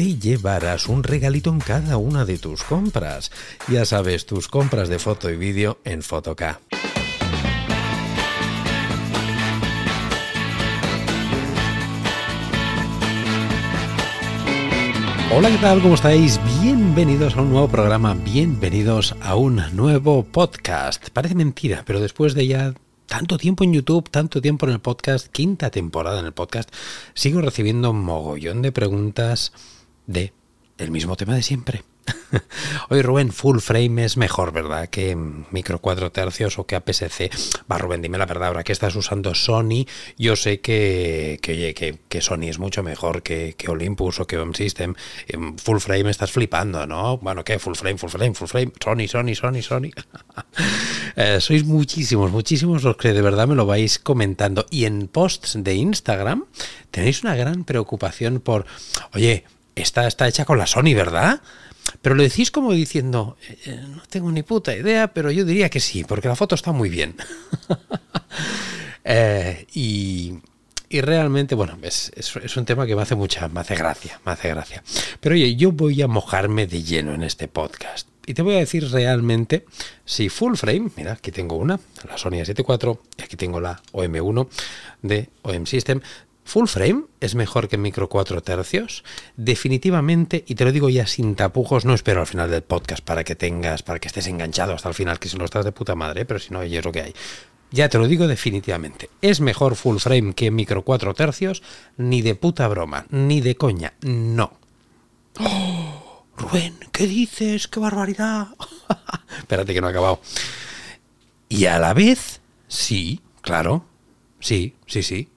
te llevarás un regalito en cada una de tus compras. Ya sabes, tus compras de foto y vídeo en Fotoca. Hola, ¿qué tal? ¿Cómo estáis? Bienvenidos a un nuevo programa, bienvenidos a un nuevo podcast. Parece mentira, pero después de ya tanto tiempo en YouTube, tanto tiempo en el podcast, quinta temporada en el podcast, sigo recibiendo un mogollón de preguntas de el mismo tema de siempre. Oye, Rubén, full frame es mejor, ¿verdad? Que micro 4 tercios o que APS-C. Va, Rubén, dime la verdad, ahora que estás usando Sony, yo sé que, que, que, Sony es mucho mejor que, que, Olympus o que Home System. Full frame estás flipando, ¿no? Bueno, ¿qué? Full frame, full frame, full frame. Sony, Sony, Sony, Sony. Eh, sois muchísimos, muchísimos los que de verdad me lo vais comentando. Y en posts de Instagram tenéis una gran preocupación por, oye, esta está hecha con la Sony, ¿verdad? Pero lo decís como diciendo, eh, no tengo ni puta idea, pero yo diría que sí, porque la foto está muy bien. Eh, y, realmente, bueno, es, es, un tema que me hace mucha, me hace gracia, me hace gracia. Pero oye, yo voy a mojarme de lleno en este podcast. Y te voy a decir realmente si full frame, mira, aquí tengo una, la Sony A74, y aquí tengo la OM1 de OM System, Full frame es mejor que micro 4 tercios. Definitivamente, y te lo digo ya sin tapujos, no espero al final del podcast para que tengas, para que estés enganchado hasta el final, que si no estás de puta madre, pero si no, es lo que hay. Ya te lo digo definitivamente. Es mejor full frame que micro 4 tercios, ni de puta broma, ni de coña, no. ¡Oh! Rubén, ¿qué dices? ¡Qué barbaridad! Espérate que no he acabado. Y a la vez, sí, claro, sí, sí, sí,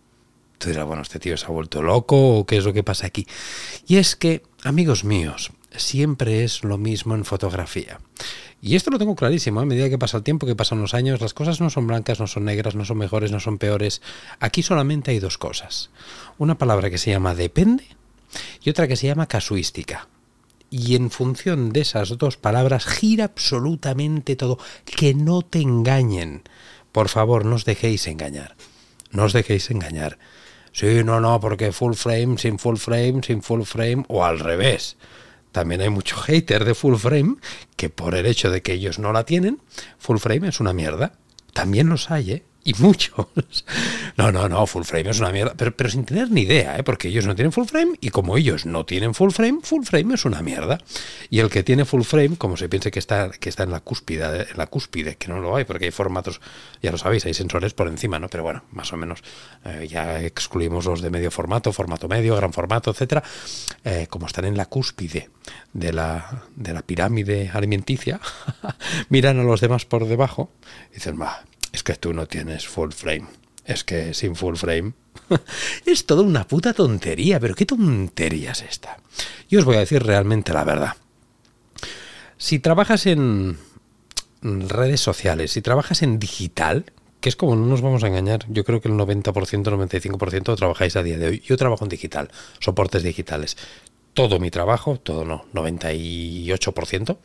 Tú dirás, bueno, este tío se ha vuelto loco o qué es lo que pasa aquí. Y es que, amigos míos, siempre es lo mismo en fotografía. Y esto lo tengo clarísimo, a medida que pasa el tiempo, que pasan los años, las cosas no son blancas, no son negras, no son mejores, no son peores. Aquí solamente hay dos cosas. Una palabra que se llama depende y otra que se llama casuística. Y en función de esas dos palabras gira absolutamente todo. Que no te engañen. Por favor, no os dejéis engañar. No os dejéis engañar. Sí, no, no, porque full frame, sin full frame, sin full frame, o al revés. También hay mucho hater de full frame que por el hecho de que ellos no la tienen, full frame es una mierda. También los hay, ¿eh? y muchos. No, no, no, full frame es una mierda, pero, pero sin tener ni idea, ¿eh? porque ellos no tienen full frame y como ellos no tienen full frame, full frame es una mierda. Y el que tiene full frame, como se piense que está, que está en la cúspide, en la cúspide, que no lo hay, porque hay formatos, ya lo sabéis, hay sensores por encima, ¿no? Pero bueno, más o menos eh, ya excluimos los de medio formato, formato medio, gran formato, etcétera. Eh, como están en la cúspide de la, de la pirámide alimenticia, miran a los demás por debajo y dicen, va es que tú no tienes full frame. Es que sin full frame es toda una puta tontería, pero qué tontería es esta. Yo os voy a decir realmente la verdad. Si trabajas en redes sociales, si trabajas en digital, que es como no nos vamos a engañar, yo creo que el 90%, 95% trabajáis a día de hoy. Yo trabajo en digital, soportes digitales. Todo mi trabajo, todo no, 98%,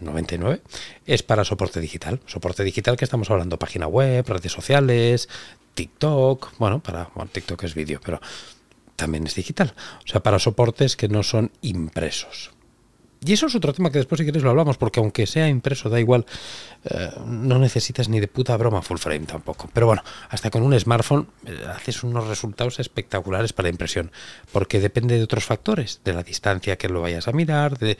99, es para soporte digital. Soporte digital que estamos hablando, página web, redes sociales, TikTok, bueno, para bueno, TikTok es vídeo, pero también es digital. O sea, para soportes que no son impresos. Y eso es otro tema que después si quieres lo hablamos, porque aunque sea impreso, da igual, eh, no necesitas ni de puta broma full frame tampoco. Pero bueno, hasta con un smartphone eh, haces unos resultados espectaculares para impresión, porque depende de otros factores, de la distancia que lo vayas a mirar, de...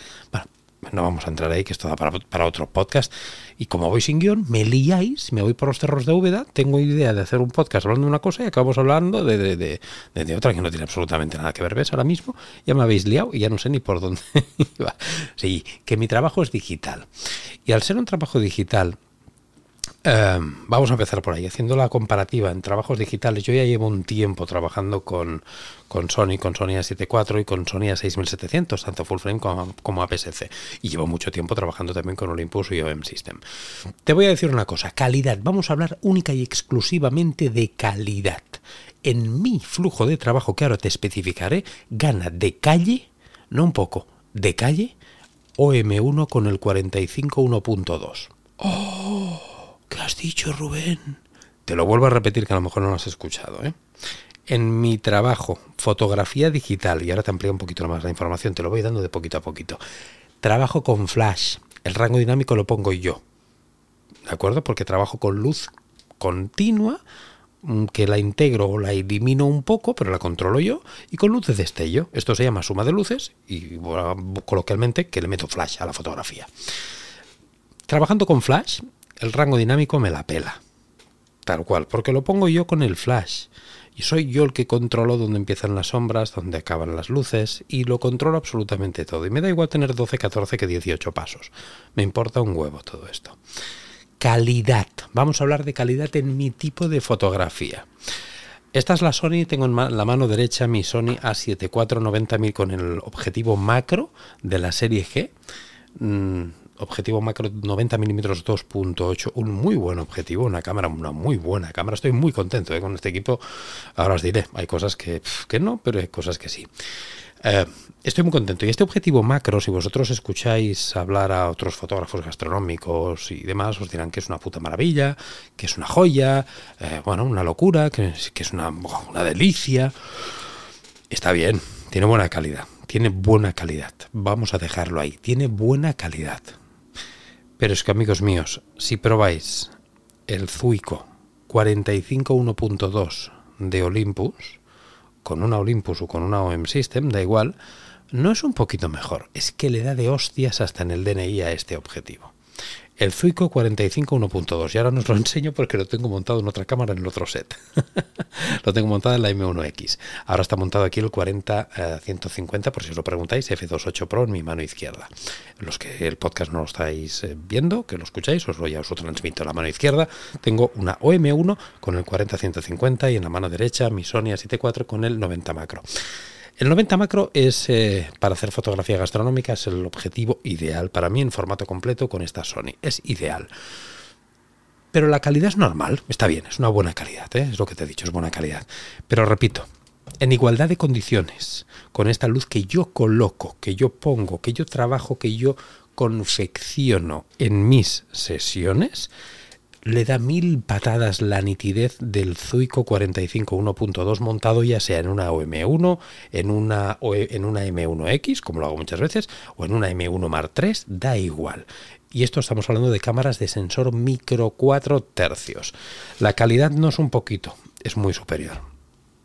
no vamos a entrar ahí, que esto da para, otro podcast. Y como voy sin guion, me liáis, me voy por los cerros de Úbeda, tengo idea de hacer un podcast hablando de una cosa y acabamos hablando de, de, otra que no tiene absolutamente nada que ver. ¿Ves? Ahora mismo ya me habéis liado y ya no sé ni por dónde iba. Sí, que mi trabajo es digital. Y al ser un trabajo digital, Em, vamos a empezar por ahí, haciendo la comparativa en trabajos digitales. Yo ya llevo un tiempo trabajando con, con Sony, con Sony A74 y con Sony A6700, tanto full frame como, como APS-C. Y llevo mucho tiempo trabajando también con Olympus y OM System. Te voy a decir una cosa, calidad. Vamos a hablar única y exclusivamente de calidad. En mi flujo de trabajo, que ahora te especificaré, gana de calle, no un poco, de calle, OM1 con el 45 1.2. ¡Oh! ¿Qué has dicho, Rubén? Te lo vuelvo a repetir que a lo mejor no lo has escuchado. ¿eh? En mi trabajo, fotografía digital, y ahora te amplío un poquito más la información, te lo voy dando de poquito a poquito. Trabajo con flash, el rango dinámico lo pongo yo. ¿De acuerdo? Porque trabajo con luz continua, mm, que la integro o la elimino un poco, pero la controlo yo, y con luz de destello. Esto se llama suma de luces y coloquialmente que le meto flash a la fotografía. Trabajando con flash, el rango dinámico me la pela. Tal cual, porque lo pongo yo con el flash. Y soy yo el que controlo dónde empiezan las sombras, dónde acaban las luces, y lo controlo absolutamente todo. Y me da igual tener 12, 14 que 18 pasos. Me importa un huevo todo esto. Calidad. Vamos a hablar de calidad en mi tipo de fotografía. Esta es la Sony, tengo en la mano derecha mi Sony A74 90.000 con el objetivo macro de la serie G. Mm, objetivo macro 90 milímetros 2.8, un muy buen objetivo, una cámara, una muy buena cámara. Estoy muy contento eh, con este equipo. Ahora os diré, hay cosas que, que no, pero hay cosas que sí. Eh, estoy muy contento. Y este objetivo macro, si vosotros escucháis hablar a otros fotógrafos gastronómicos y demás, os dirán que es una puta maravilla, que es una joya, eh, bueno, una locura, que, que es una, una delicia. Está bien, tiene buena calidad. Tiene buena calidad. Vamos a dejarlo ahí. Tiene buena calidad. Pero es que amigos míos, si probáis el Zuico 45 1.2 de Olympus, con una Olympus o con una OM System, da igual, no es un poquito mejor, es que le da de hostias hasta en el DNI a este objetivo el Zuico 45 1.2 y ahora os lo enseño porque lo tengo montado en otra cámara en el otro set. lo tengo montado en la M1X. Ahora está montado aquí el 40 150 por si os lo preguntáis, F28 Pro en mi mano izquierda. Los que el podcast no lo estáis eh, viendo, que lo escucháis, os lo ya os lo transmito en la mano izquierda. Tengo una OM1 con el 40 150 y en la mano derecha mi Sony A74 con el 90 macro. El 90 macro es, eh, para hacer fotografía gastronómica, es el objetivo ideal para mí en formato completo con esta Sony. Es ideal. Pero la calidad es normal, está bien, es una buena calidad, ¿eh? es lo que te he dicho, es buena calidad. Pero repito, en igualdad de condiciones, con esta luz que yo coloco, que yo pongo, que yo trabajo, que yo confecciono en mis sesiones, le da mil patadas la nitidez del Zuico 45 1.2 montado ya sea en una OM1, en una, en una M1X, como lo hago muchas veces, o en una M1 Mark III, da igual. Y esto estamos hablando de cámaras de sensor micro 4 tercios. La calidad no es un poquito, es muy superior.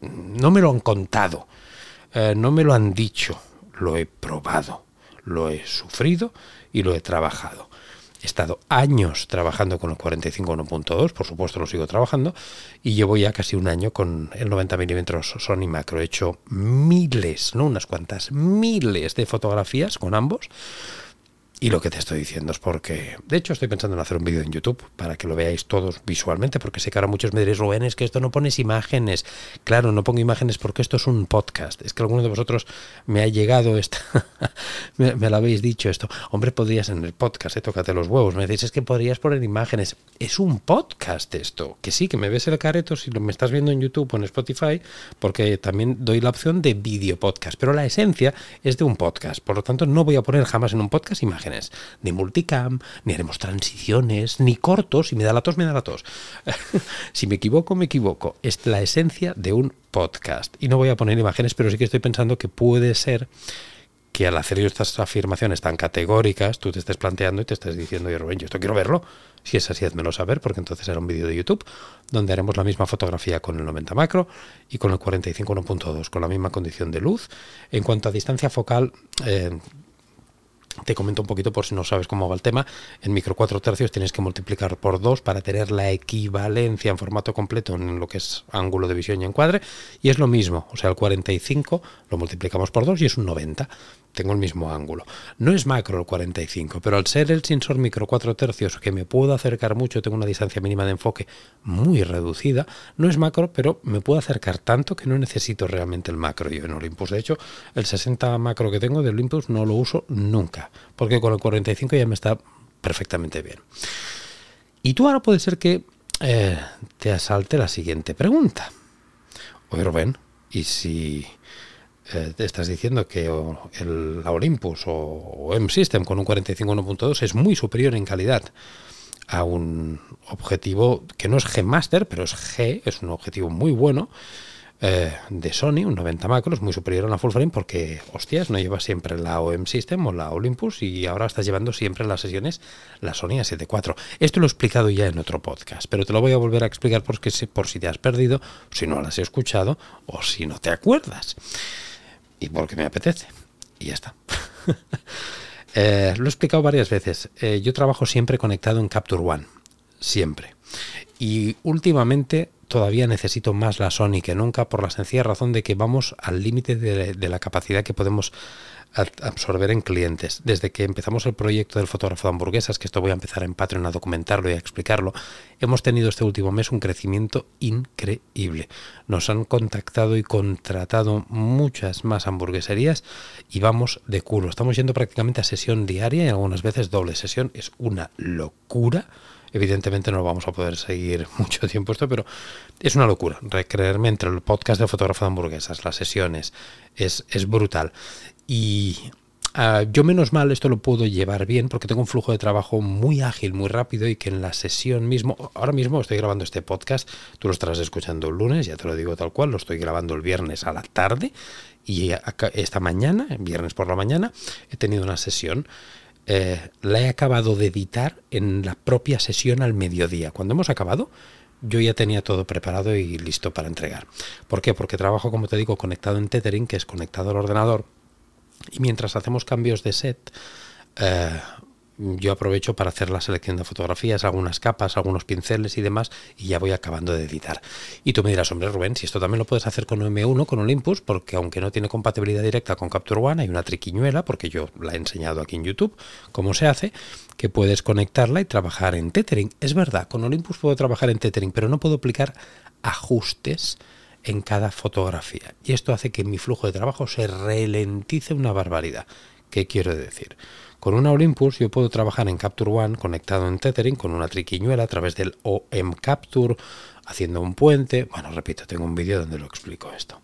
No me lo han contado, eh, no me lo han dicho, lo he probado, lo he sufrido y lo he trabajado. He estado años trabajando con el 45 1.2, por supuesto lo sigo trabajando, y llevo ya casi un año con el 90 mm Sony Macro. He hecho miles, no unas cuantas, miles de fotografías con ambos y lo que te estoy diciendo es porque, de hecho, estoy pensando en hacer un vídeo en YouTube para que lo veáis todos visualmente, porque sé que ahora muchos me diréis, Rubén, es que esto no pones imágenes. Claro, no pongo imágenes porque esto es un podcast. Es que alguno de vosotros me ha llegado esta, me, lo habéis dicho esto. Hombre, podrías en el podcast, eh, tócate los huevos. Me decís, es que podrías poner imágenes. Es un podcast esto. Que sí, que me ves el careto si lo me estás viendo en YouTube o en Spotify, porque también doy la opción de vídeo podcast. Pero la esencia es de un podcast. Por lo tanto, no voy a poner jamás en un podcast imágenes ni multicam, ni haremos transiciones, ni cortos. Si me da la tos, me da la tos. si me equivoco, me equivoco. Es la esencia de un podcast. Y no voy a poner imágenes, pero sí que estoy pensando que puede ser que al hacer yo estas afirmaciones tan categóricas, tú te estés planteando y te estés diciendo, Rubén, yo esto quiero verlo. Si es así, házmelo saber, porque entonces era un vídeo de YouTube donde haremos la misma fotografía con el 90 macro y con el 45 1.2, con la misma condición de luz. En cuanto a distancia focal, eh, te comento un poquito por si no sabes cómo va el tema. En micro 4 tercios tienes que multiplicar por 2 para tener la equivalencia en formato completo en lo que es ángulo de visión y encuadre. Y es lo mismo, o sea, el 45 lo multiplicamos por 2 y es un 90 tengo el mismo ángulo. No es macro el 45, pero al ser el sensor micro 4 tercios que me puedo acercar mucho, tengo una distancia mínima de enfoque muy reducida, no es macro, pero me puedo acercar tanto que no necesito realmente el macro yo en Olympus. De hecho, el 60 macro que tengo de Olympus no lo uso nunca, porque con el 45 ya me está perfectamente bien. Y tú ahora puede ser que eh, te asalte la siguiente pregunta. Oye, Rubén, ¿y si eh, te estás diciendo que la Olympus o, M-System con un 45 1.2 es muy superior en calidad a un objetivo que no es G Master, pero es G, es un objetivo muy bueno eh, de Sony, un 90 macro, es muy superior a la full frame porque, hostias, no lleva siempre la OM System o la Olympus y ahora estás llevando siempre en las sesiones la Sony A7 IV. Esto lo he explicado ya en otro podcast, pero te lo voy a volver a explicar por si te has perdido, si no lo has escuchado o si no te acuerdas y porque me apetece. Y ya está. Eh, lo he explicado varias veces. Eh, yo trabajo siempre conectado en Capture One. Siempre. Y últimamente todavía necesito más la Sony que nunca por la sencilla razón de que vamos al límite de, la capacidad que podemos absorber en clientes. Desde que empezamos el proyecto del fotógrafo de hamburguesas, que esto voy a empezar en Patreon a documentarlo y a explicarlo, hemos tenido este último mes un crecimiento increíble. Nos han contactado y contratado muchas más hamburgueserías y vamos de culo. Estamos yendo prácticamente a sesión diaria y algunas veces doble sesión. Es una locura. Evidentemente no vamos a poder seguir mucho tiempo esto, pero es una locura. Recreerme entre el podcast de fotógrafo de hamburguesas, las sesiones, es, es brutal. Y ah, yo menos mal esto lo puedo llevar bien porque tengo un flujo de trabajo muy ágil, muy rápido y que en la sesión mismo, ahora mismo estoy grabando este podcast, tú lo estarás escuchando el lunes, ya te lo digo tal cual, lo estoy grabando el viernes a la tarde y esta mañana, viernes por la mañana, he tenido una sesión. Eh, la he acabado de editar en la propia sesión al mediodía. Cuando hemos acabado, yo ya tenía todo preparado y listo para entregar. ¿Por qué? Porque trabajo, como te digo, conectado en Tethering, que es conectado al ordenador y mientras hacemos cambios de set, eh, yo aprovecho para hacer la selección de fotografías, algunas capas, algunos pinceles y demás, y ya voy acabando de editar. Y tú me dirás, hombre Rubén, si esto también lo puedes hacer con M1, con Olympus, porque aunque no tiene compatibilidad directa con Capture One, hay una triquiñuela, porque yo la he enseñado aquí en YouTube, cómo se hace, que puedes conectarla y trabajar en tethering. Es verdad, con Olympus puedo trabajar en tethering, pero no puedo aplicar ajustes en cada fotografía. Y esto hace que mi flujo de trabajo se ralentice una barbaridad. ¿Qué quiero decir? Con una Olympus yo puedo trabajar en Capture One conectado en Tethering con una triquiñuela a través del OM Capture, haciendo un puente. Bueno, repito, tengo un vídeo donde lo explico esto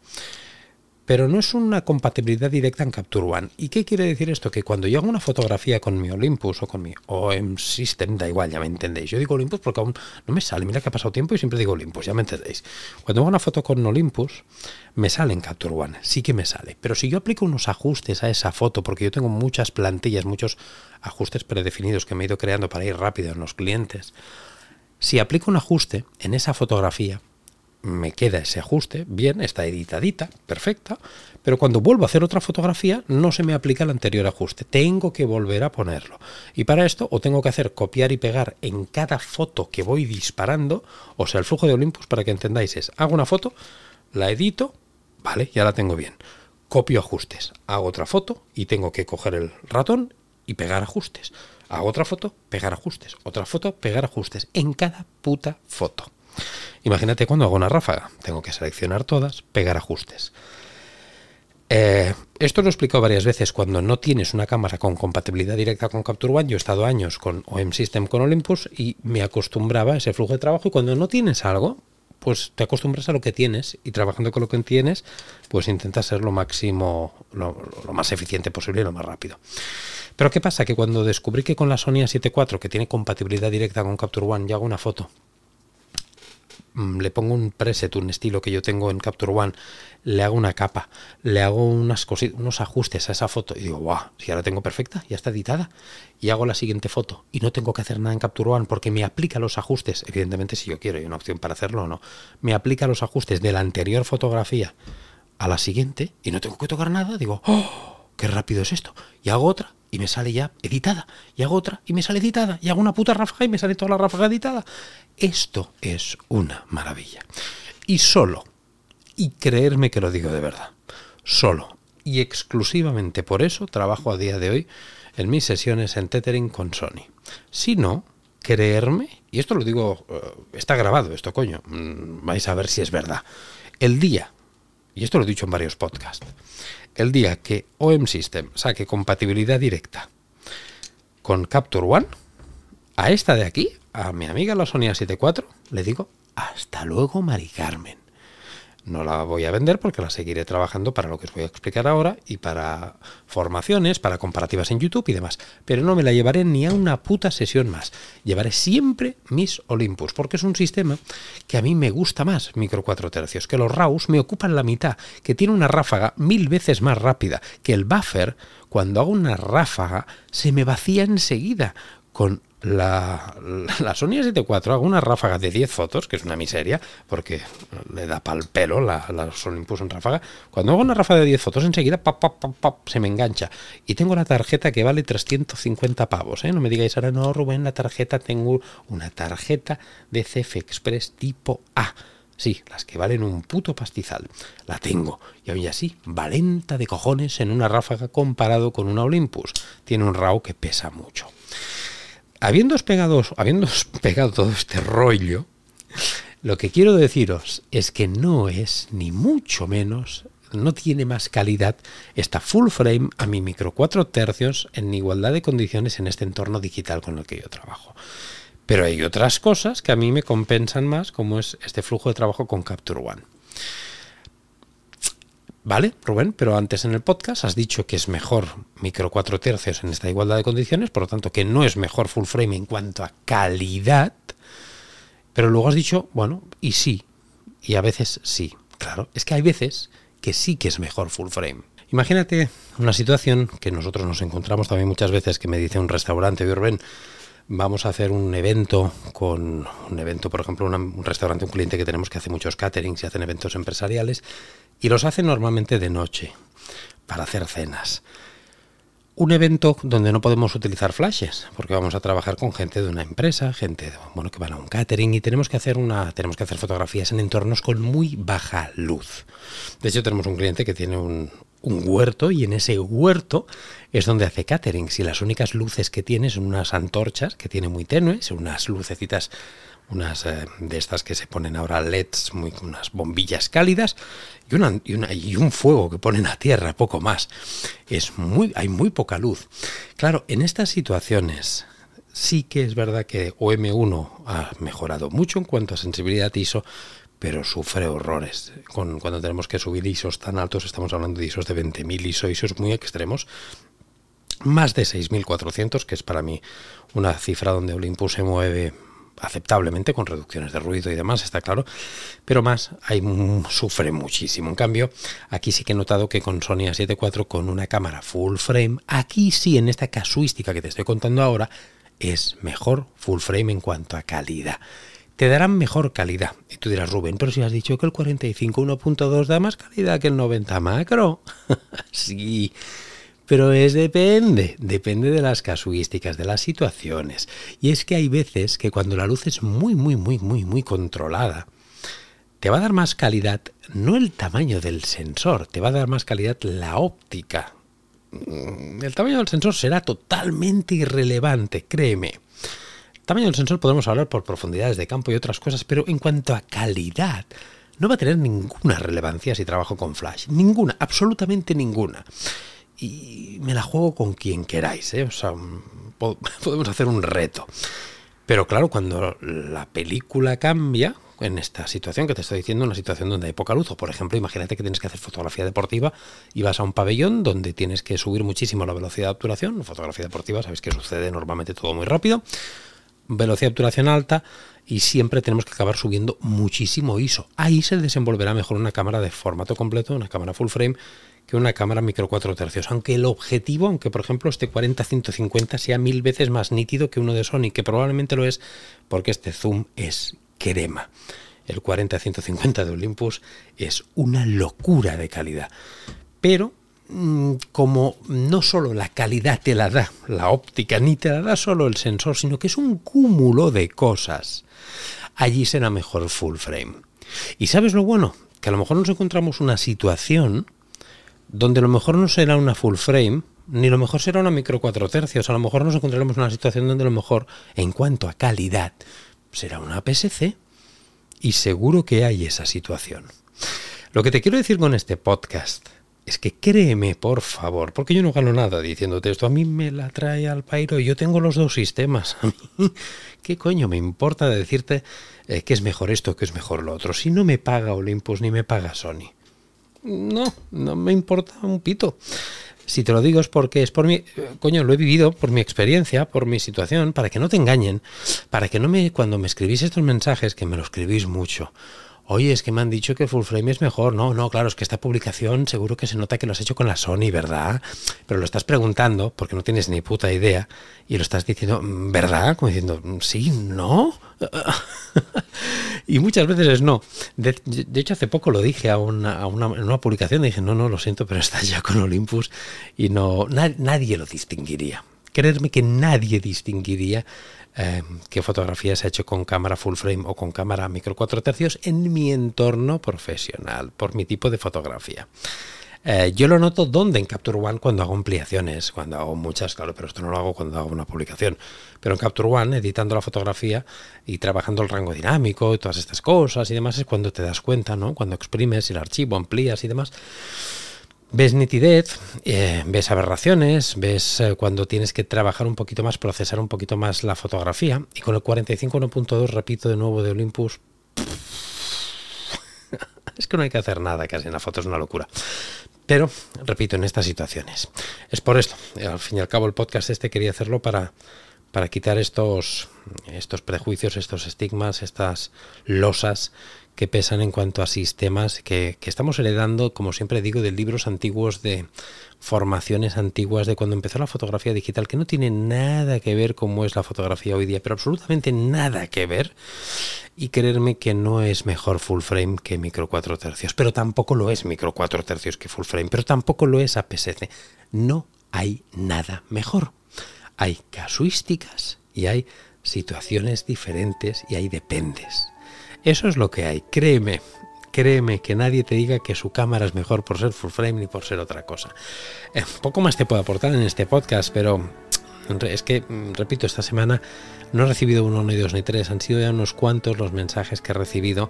pero no es una compatibilidad directa en Capture One. ¿Y qué quiere decir esto? Que cuando yo hago una fotografía con mi Olympus o con mi OM System, da igual, ya me entendéis. Yo digo Olympus porque aún no me sale. Mira que ha pasado tiempo y siempre digo Olympus, ya me entendéis. Cuando hago una foto con Olympus, me sale en Capture One, sí que me sale. Pero si yo aplico unos ajustes a esa foto, porque yo tengo muchas plantillas, muchos ajustes predefinidos que me he ido creando para ir rápido en los clientes, si aplico un ajuste en esa fotografía, me queda ese ajuste, bien, está editadita, perfecta, pero cuando vuelvo a hacer otra fotografía no se me aplica el anterior ajuste, tengo que volver a ponerlo. Y para esto o tengo que hacer copiar y pegar en cada foto que voy disparando, o sea, el flujo de Olympus, para que entendáis, es, hago una foto, la edito, vale, ya la tengo bien, copio ajustes, hago otra foto y tengo que coger el ratón y pegar ajustes. Hago otra foto, pegar ajustes, otra foto, pegar ajustes, en cada puta foto. Imagínate cuando hago una ráfaga, tengo que seleccionar todas, pegar ajustes. Eh, esto lo he explicado varias veces cuando no tienes una cámara con compatibilidad directa con Capture One. Yo he estado años con OM System con Olympus y me acostumbraba a ese flujo de trabajo y cuando no tienes algo, pues te acostumbras a lo que tienes y trabajando con lo que tienes, pues intentas ser lo máximo, lo, lo más eficiente posible y lo más rápido. Pero ¿qué pasa? Que cuando descubrí que con la Sony A7 IV, que tiene compatibilidad directa con Capture One, yo hago una foto le pongo un preset, un estilo que yo tengo en Capture One, le hago una capa, le hago unas cositas, unos ajustes a esa foto y digo, guau, si ahora tengo perfecta, ya está editada, y hago la siguiente foto y no tengo que hacer nada en Capture One porque me aplica los ajustes, evidentemente si yo quiero, hay una opción para hacerlo o no, me aplica los ajustes de la anterior fotografía a la siguiente y no tengo que tocar nada, digo, ¡oh! ¡Qué rápido es esto! Y hago otra y me sale ya editada. Y hago otra y me sale editada. Y hago una puta ráfaga y me sale toda la ráfaga editada. Esto es una maravilla. Y solo, y creerme que lo digo de verdad, solo y exclusivamente por eso trabajo a día de hoy en mis sesiones en tethering con Sony. Si no, creerme, y esto lo digo, eh, está grabado esto, coño, mm, vais a ver si es verdad. El día, y esto lo he dicho en varios podcasts, el día que OM System saque compatibilidad directa con Capture One, a esta de aquí, a mi amiga la Sony A74, le digo, hasta luego, Mari Carmen. No la voy a vender porque la seguiré trabajando para lo que os voy a explicar ahora y para formaciones, para comparativas en YouTube y demás. Pero no me la llevaré ni a una puta sesión más. Llevaré siempre mis Olympus porque es un sistema que a mí me gusta más, micro 4 tercios, que los RAWs me ocupan la mitad, que tiene una ráfaga mil veces más rápida, que el buffer, cuando hago una ráfaga, se me vacía enseguida con la, la Sony A74 hago una ráfaga de 10 fotos, que es una miseria, porque le da pal pelo la, la Sony en ráfaga. Cuando hago una ráfaga de 10 fotos, enseguida se me engancha. Y tengo la tarjeta que vale 350 pavos. ¿eh? No me digáis ahora, no, Rubén, la tarjeta, tengo una tarjeta de CF Express tipo A. Sí, las que valen un puto pastizal. La tengo. Y aún así, valenta de cojones en una ráfaga comparado con una Olympus. Tiene un RAW que pesa mucho habiendo pegado, pegado todo este rollo, lo que quiero deciros es que no es ni mucho menos, no tiene más calidad esta full frame a mi micro 4 tercios en igualdad de condiciones en este entorno digital con el que yo trabajo. Pero hay otras cosas que a mí me compensan más, como es este flujo de trabajo con Capture One. Vale, Rubén, pero antes en el podcast has dicho que es mejor micro 4 tercios en esta igualdad de condiciones, por lo tanto que no es mejor full frame en cuanto a calidad, pero luego has dicho, bueno, y sí, y a veces sí. Claro, es que hay veces que sí que es mejor full frame. Imagínate una situación que nosotros nos encontramos también muchas veces que me dice un restaurante, Rubén, vamos a hacer un evento con un evento, por ejemplo, un restaurante, un cliente que tenemos que hace muchos caterings y hacen eventos empresariales y los hace normalmente de noche para hacer cenas. Un evento donde no podemos utilizar flashes, porque vamos a trabajar con gente de una empresa, gente bueno que van a un catering y tenemos que hacer una tenemos que hacer fotografías en entornos con muy baja luz. De hecho tenemos un cliente que tiene un, un huerto y en ese huerto es donde hace caterings y las únicas luces que tiene son unas antorchas que tiene muy tenues, unas lucecitas unas eh, de estas que se ponen ahora LEDs, muy, unas bombillas cálidas y, una, y, una, y, un fuego que ponen a tierra, poco más. Es muy, hay muy poca luz. Claro, en estas situaciones sí que es verdad que OM1 ha mejorado mucho en cuanto a sensibilidad ISO, pero sufre horrores. Con, cuando tenemos que subir ISOs tan altos, estamos hablando de ISOs de 20.000 ISO, ISOs muy extremos, más de 6.400, que es para mí una cifra donde Olympus se mueve aceptablemente con reducciones de ruido y demás, está claro, pero más hay, sufre muchísimo. En cambio, aquí sí que he notado que con Sony A7 IV con una cámara full frame, aquí sí, en esta casuística que te estoy contando ahora, es mejor full frame en cuanto a calidad. Te darán mejor calidad. Y tú dirás, Rubén, pero si has dicho que el 45 1.2 da más calidad que el 90 macro. sí, pero es depende, depende de las casuísticas, de las situaciones. Y es que hay veces que cuando la luz es muy, muy, muy, muy, muy controlada, te va a dar más calidad no el tamaño del sensor, te va a dar más calidad la óptica. Mm, el tamaño del sensor será totalmente irrelevante, créeme. El tamaño del sensor podemos hablar por profundidades de campo y otras cosas, pero en cuanto a calidad, no va a tener ninguna relevancia si trabajo con flash. Ninguna, absolutamente ninguna y me la juego con quien queráis. ¿eh? O sea, podemos hacer un reto. Pero claro, cuando la película cambia, en esta situación que te estoy diciendo, una situación donde hay poca luz, o por ejemplo, imagínate que tienes que hacer fotografía deportiva y vas a un pabellón donde tienes que subir muchísimo la velocidad de obturación, fotografía deportiva, sabéis que sucede normalmente todo muy rápido, velocidad de obturación alta y siempre tenemos que acabar subiendo muchísimo ISO. Ahí se desenvolverá mejor una cámara de formato completo, una cámara full frame, que una cámara micro 4 tercios. Aunque el objetivo, aunque por ejemplo este 40-150 sea mil veces más nítido que uno de Sony, que probablemente lo es porque este zoom es crema. El 40-150 de Olympus es una locura de calidad. Pero mm, como no solo la calidad te la da la óptica, ni te la da solo el sensor, sino que es un cúmulo de cosas, allí será mejor full frame. ¿Y sabes lo bueno? Que a lo mejor nos encontramos una situación donde lo mejor no será una full frame, ni lo mejor será una micro 4 tercios. A lo mejor nos encontraremos en una situación donde lo mejor, en cuanto a calidad, será una PSC. Y seguro que hay esa situación. Lo que te quiero decir con este podcast es que créeme, por favor, porque yo no gano nada diciéndote esto. A mí me la trae al pairo y yo tengo los dos sistemas. A ¿qué coño me importa decirte eh, que es mejor esto, que es mejor lo otro? Si no me paga Olympus ni me paga Sony. No, no me importa un pito. Si te lo digo es porque es por mi, coño, lo he vivido por mi experiencia, por mi situación, para que no te engañen, para que no me, cuando me escribís estos mensajes, que me lo escribís mucho, Oye, es que me han dicho que full frame es mejor. No, no, claro, es que esta publicación seguro que se nota que lo has hecho con la Sony, ¿verdad? Pero lo estás preguntando porque no tienes ni puta idea y lo estás diciendo, ¿verdad? Como diciendo, sí, no. y muchas veces es no. De, hecho, hace poco lo dije a una, a una, en una publicación, dije, no, no, lo siento, pero estás ya con Olympus y no, nadie lo distinguiría. Creerme que nadie distinguiría eh, qué fotografía se ha hecho con cámara full frame o con cámara micro 4 tercios en mi entorno profesional, por mi tipo de fotografía. Eh, yo lo noto donde en Capture One cuando hago ampliaciones, cuando hago muchas, claro, pero esto no lo hago cuando hago una publicación. Pero en Capture One, editando la fotografía y trabajando el rango dinámico y todas estas cosas y demás, es cuando te das cuenta, ¿no? Cuando exprimes el archivo, amplías y demás ves nitidez, eh, ves aberraciones, ves eh, cuando tienes que trabajar un poquito más, procesar un poquito más la fotografía. Y con el 45.1.2, repito de nuevo, de Olympus, es que no hay que hacer nada casi en la foto, es una locura. Pero, repito, en estas situaciones. Es por esto, al fin y al cabo el podcast este quería hacerlo para, para quitar estos, estos prejuicios, estos estigmas, estas losas que pesan en cuanto a sistemas que, estamos heredando, como siempre digo, de libros antiguos, de formaciones antiguas, de cuando empezó la fotografía digital, que no tiene nada que ver cómo es la fotografía hoy día, pero absolutamente nada que ver. Y creerme que no es mejor full frame que micro 4 tercios, pero tampoco lo es micro 4 tercios que full frame, pero tampoco lo es APS-C. No hay nada mejor. Hay casuísticas y hay situaciones diferentes y hay dependes. Eso es lo que hay, créeme, créeme que nadie te diga que su cámara es mejor por ser full frame ni por ser otra cosa. Eh, poco más te puedo aportar en este podcast, pero es que, mm, repito, esta semana no he recibido uno, ni dos, ni tres, han sido ya unos cuantos los mensajes que he recibido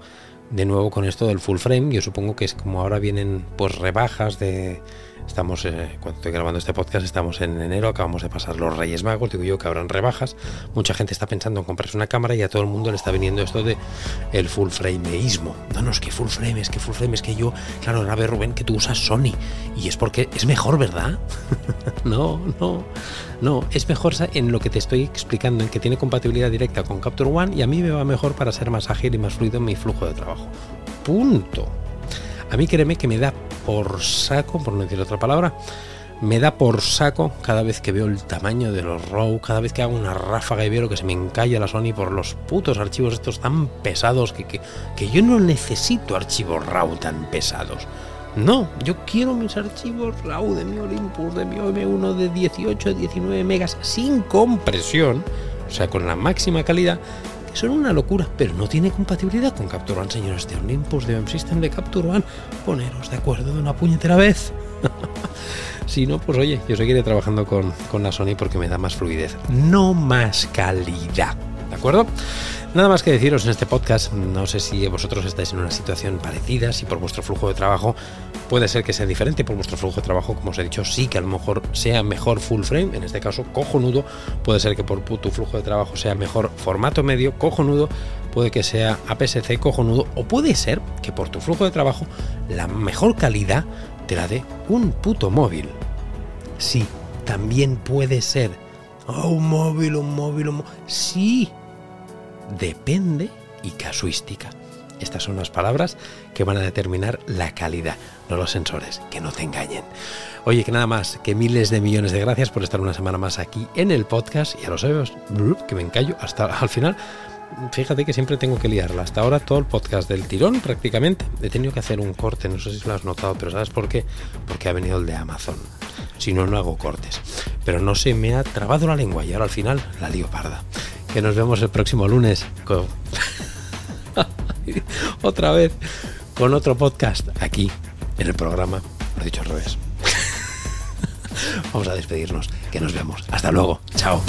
de nuevo con esto del full frame. Yo supongo que es como ahora vienen pues rebajas de Estamos, eh, cuando estoy grabando este podcast, estamos en enero, acabamos de pasar los Reyes Magos, digo yo que habrán rebajas. Mucha gente está pensando en comprarse una cámara y a todo el mundo le está viniendo esto de el full frameísmo. No, no, es que full frame, es que full frame, es que yo, claro, ahora ve Rubén que tú usas Sony y es porque es mejor, ¿verdad? no, no, no, es mejor en lo que te estoy explicando, en que tiene compatibilidad directa con Capture One y a mí me va mejor para ser más ágil y más fluido en mi flujo de trabajo. Punto. A mí créeme que me da por saco, por no decir otra palabra, me da por saco cada vez que veo el tamaño de los RAW, cada vez que hago una ráfaga y veo que se me encalla la Sony por los putos archivos estos tan pesados que, que, que yo no necesito archivos RAW tan pesados. No, yo quiero mis archivos RAW de mi Olympus, de mi OM1 de 18, 19 megas sin compresión, o sea, con la máxima calidad, son una locura, pero no tiene compatibilidad con Capture One, señores de Olympus, de System, de Capture One. Poneros de acuerdo de una puñetera vez. si no, pues oye, yo seguiré trabajando con, con la Sony porque me da más fluidez, no más calidad. ¿De acuerdo? Nada más que deciros en este podcast, no sé si vosotros estáis en una situación parecida, si por vuestro flujo de trabajo puede ser que sea diferente, por vuestro flujo de trabajo, como os he dicho, sí que a lo mejor sea mejor full frame, en este caso cojonudo, puede ser que por tu flujo de trabajo sea mejor formato medio, cojonudo, puede que sea APS-C cojonudo, o puede ser que por tu flujo de trabajo la mejor calidad te la dé un puto móvil. Sí, también puede ser. Oh, un móvil, un móvil, un móvil. Sí, depende y casuística. Estas son las palabras que van a determinar la calidad, no los sensores, que no te engañen. Oye, que nada más, que miles de millones de gracias por estar una semana más aquí en el podcast y a los sabes que me encallo hasta al final. Fíjate que siempre tengo que liarla. Hasta ahora todo el podcast del tirón prácticamente. He tenido que hacer un corte, no sé si lo has notado, pero ¿sabes por qué? Porque ha venido el de Amazon. Si no, no hago cortes. Pero no se me ha trabado la lengua y ahora al final la lío parda. Que nos vemos el próximo lunes. Con... Otra vez con otro podcast aquí en el programa. Lo he dicho al revés. Vamos a despedirnos. Que nos vemos. Hasta luego. Chao.